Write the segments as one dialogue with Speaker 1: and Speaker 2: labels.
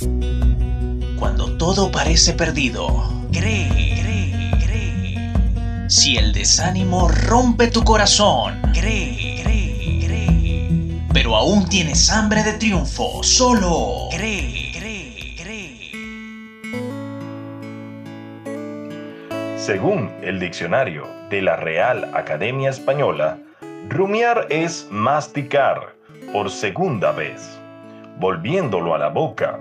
Speaker 1: Cuando todo parece perdido, cree, cree, cree. Si el desánimo rompe tu corazón, cree, cree, cree. Pero aún tienes hambre de triunfo, solo cree, cree, cree.
Speaker 2: Según el diccionario de la Real Academia Española, rumiar es masticar por segunda vez, volviéndolo a la boca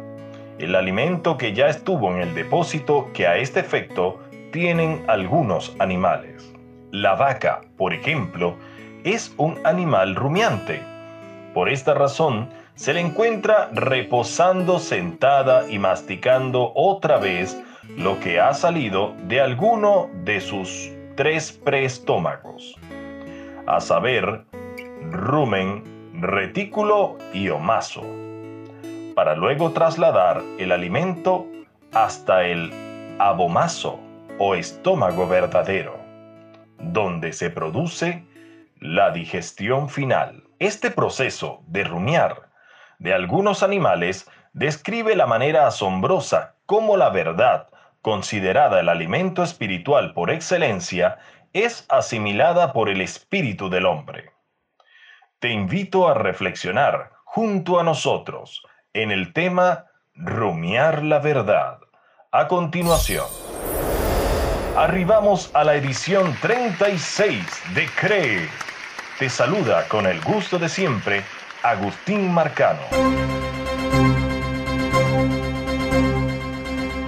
Speaker 2: el alimento que ya estuvo en el depósito que a este efecto tienen algunos animales. La vaca, por ejemplo, es un animal rumiante. Por esta razón, se le encuentra reposando sentada y masticando otra vez lo que ha salido de alguno de sus tres preestómagos, a saber, rumen, retículo y omaso para luego trasladar el alimento hasta el abomaso o estómago verdadero, donde se produce la digestión final. Este proceso de rumiar de algunos animales describe la manera asombrosa como la verdad, considerada el alimento espiritual por excelencia, es asimilada por el espíritu del hombre. Te invito a reflexionar junto a nosotros en el tema Rumiar la verdad. A continuación, arribamos a la edición 36 de CREE. Te saluda con el gusto de siempre Agustín Marcano.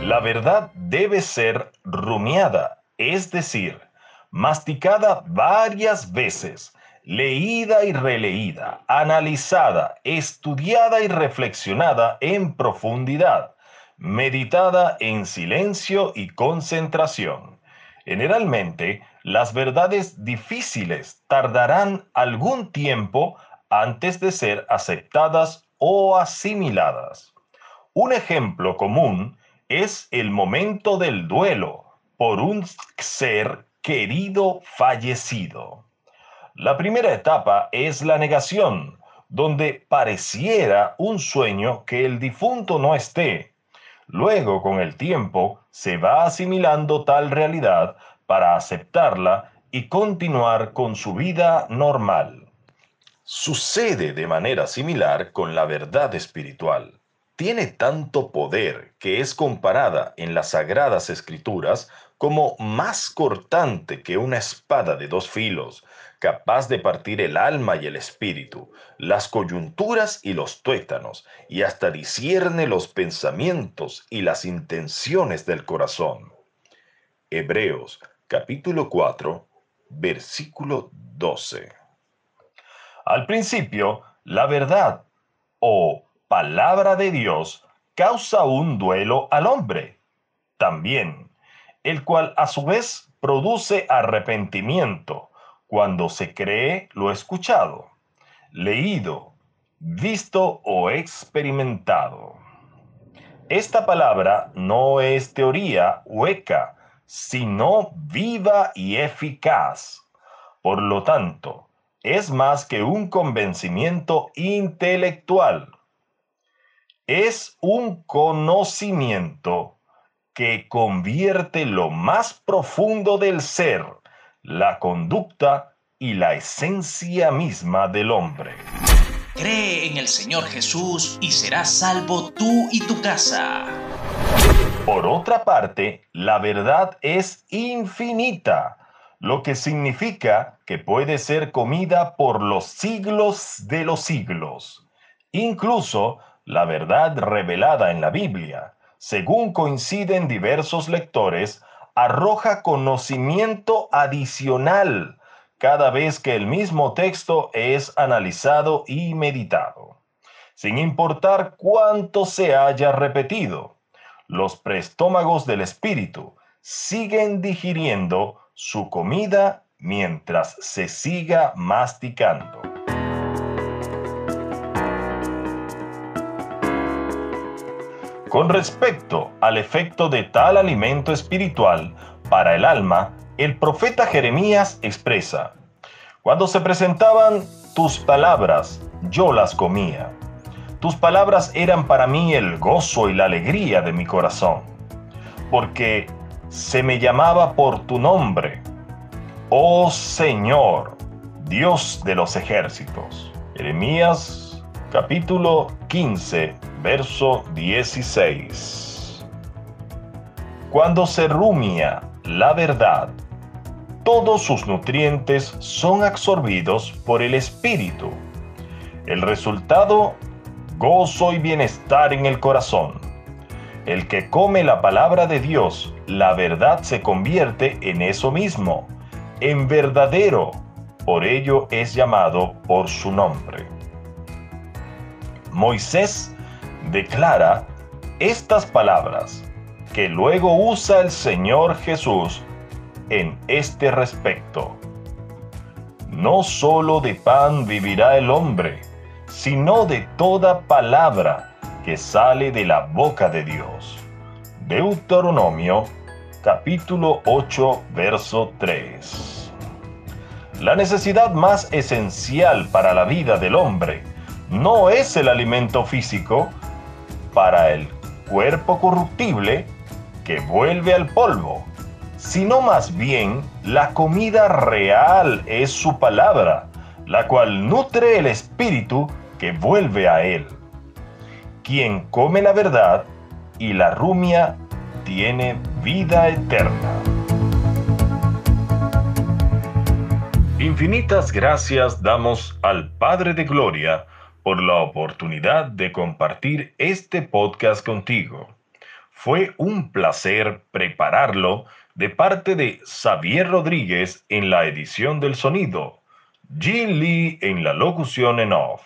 Speaker 2: La verdad debe ser rumiada, es decir, masticada varias veces leída y releída, analizada, estudiada y reflexionada en profundidad, meditada en silencio y concentración. Generalmente, las verdades difíciles tardarán algún tiempo antes de ser aceptadas o asimiladas. Un ejemplo común es el momento del duelo por un ser querido fallecido. La primera etapa es la negación, donde pareciera un sueño que el difunto no esté. Luego, con el tiempo, se va asimilando tal realidad para aceptarla y continuar con su vida normal. Sucede de manera similar con la verdad espiritual. Tiene tanto poder que es comparada en las sagradas escrituras como más cortante que una espada de dos filos, capaz de partir el alma y el espíritu, las coyunturas y los tuétanos, y hasta discierne los pensamientos y las intenciones del corazón. Hebreos capítulo 4, versículo 12. Al principio, la verdad o palabra de Dios causa un duelo al hombre. También, el cual a su vez produce arrepentimiento cuando se cree lo escuchado, leído, visto o experimentado. Esta palabra no es teoría hueca, sino viva y eficaz. Por lo tanto, es más que un convencimiento intelectual. Es un conocimiento que convierte lo más profundo del ser la conducta y la esencia misma del hombre.
Speaker 1: Cree en el Señor Jesús y serás salvo tú y tu casa.
Speaker 2: Por otra parte, la verdad es infinita, lo que significa que puede ser comida por los siglos de los siglos. Incluso la verdad revelada en la Biblia, según coinciden diversos lectores, arroja conocimiento adicional cada vez que el mismo texto es analizado y meditado, sin importar cuánto se haya repetido. Los preestómagos del espíritu siguen digiriendo su comida mientras se siga masticando. Con respecto al efecto de tal alimento espiritual para el alma, el profeta Jeremías expresa, Cuando se presentaban tus palabras, yo las comía. tus palabras eran para mí el gozo y la alegría de mi corazón, porque se me llamaba por tu nombre, oh Señor, Dios de los ejércitos. Jeremías capítulo 15, verso 16. Cuando se rumia la verdad, todos sus nutrientes son absorbidos por el Espíritu. El resultado, gozo y bienestar en el corazón. El que come la palabra de Dios, la verdad se convierte en eso mismo, en verdadero. Por ello es llamado por su nombre. Moisés declara estas palabras que luego usa el Señor Jesús en este respecto. No solo de pan vivirá el hombre, sino de toda palabra que sale de la boca de Dios. Deuteronomio capítulo 8 verso 3. La necesidad más esencial para la vida del hombre no es el alimento físico para el cuerpo corruptible que vuelve al polvo, sino más bien la comida real es su palabra, la cual nutre el espíritu que vuelve a él. Quien come la verdad y la rumia tiene vida eterna. Infinitas gracias damos al Padre de Gloria por la oportunidad de compartir este podcast contigo. Fue un placer prepararlo de parte de Xavier Rodríguez en la edición del sonido, Jin Lee en la locución en off,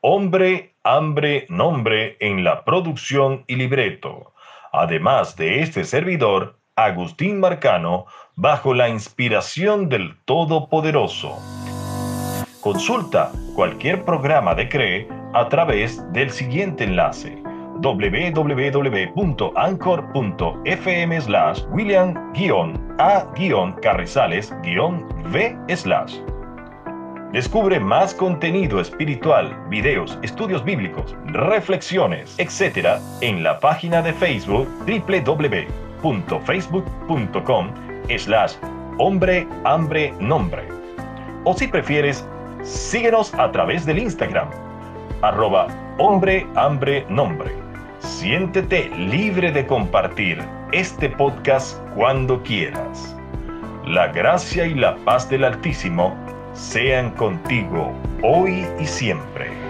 Speaker 2: Hombre, Hambre, Nombre en la producción y libreto, además de este servidor, Agustín Marcano, bajo la inspiración del Todopoderoso. Consulta cualquier programa de CRE a través del siguiente enlace www.anchor.fm slash william-a-carrizales-v slash. Descubre más contenido espiritual, videos, estudios bíblicos, reflexiones, etc. en la página de Facebook www.facebook.com slash hombre hambre nombre. O si prefieres, síguenos a través del Instagram, arroba hombre hambre nombre. Siéntete libre de compartir este podcast cuando quieras. La gracia y la paz del Altísimo sean contigo hoy y siempre.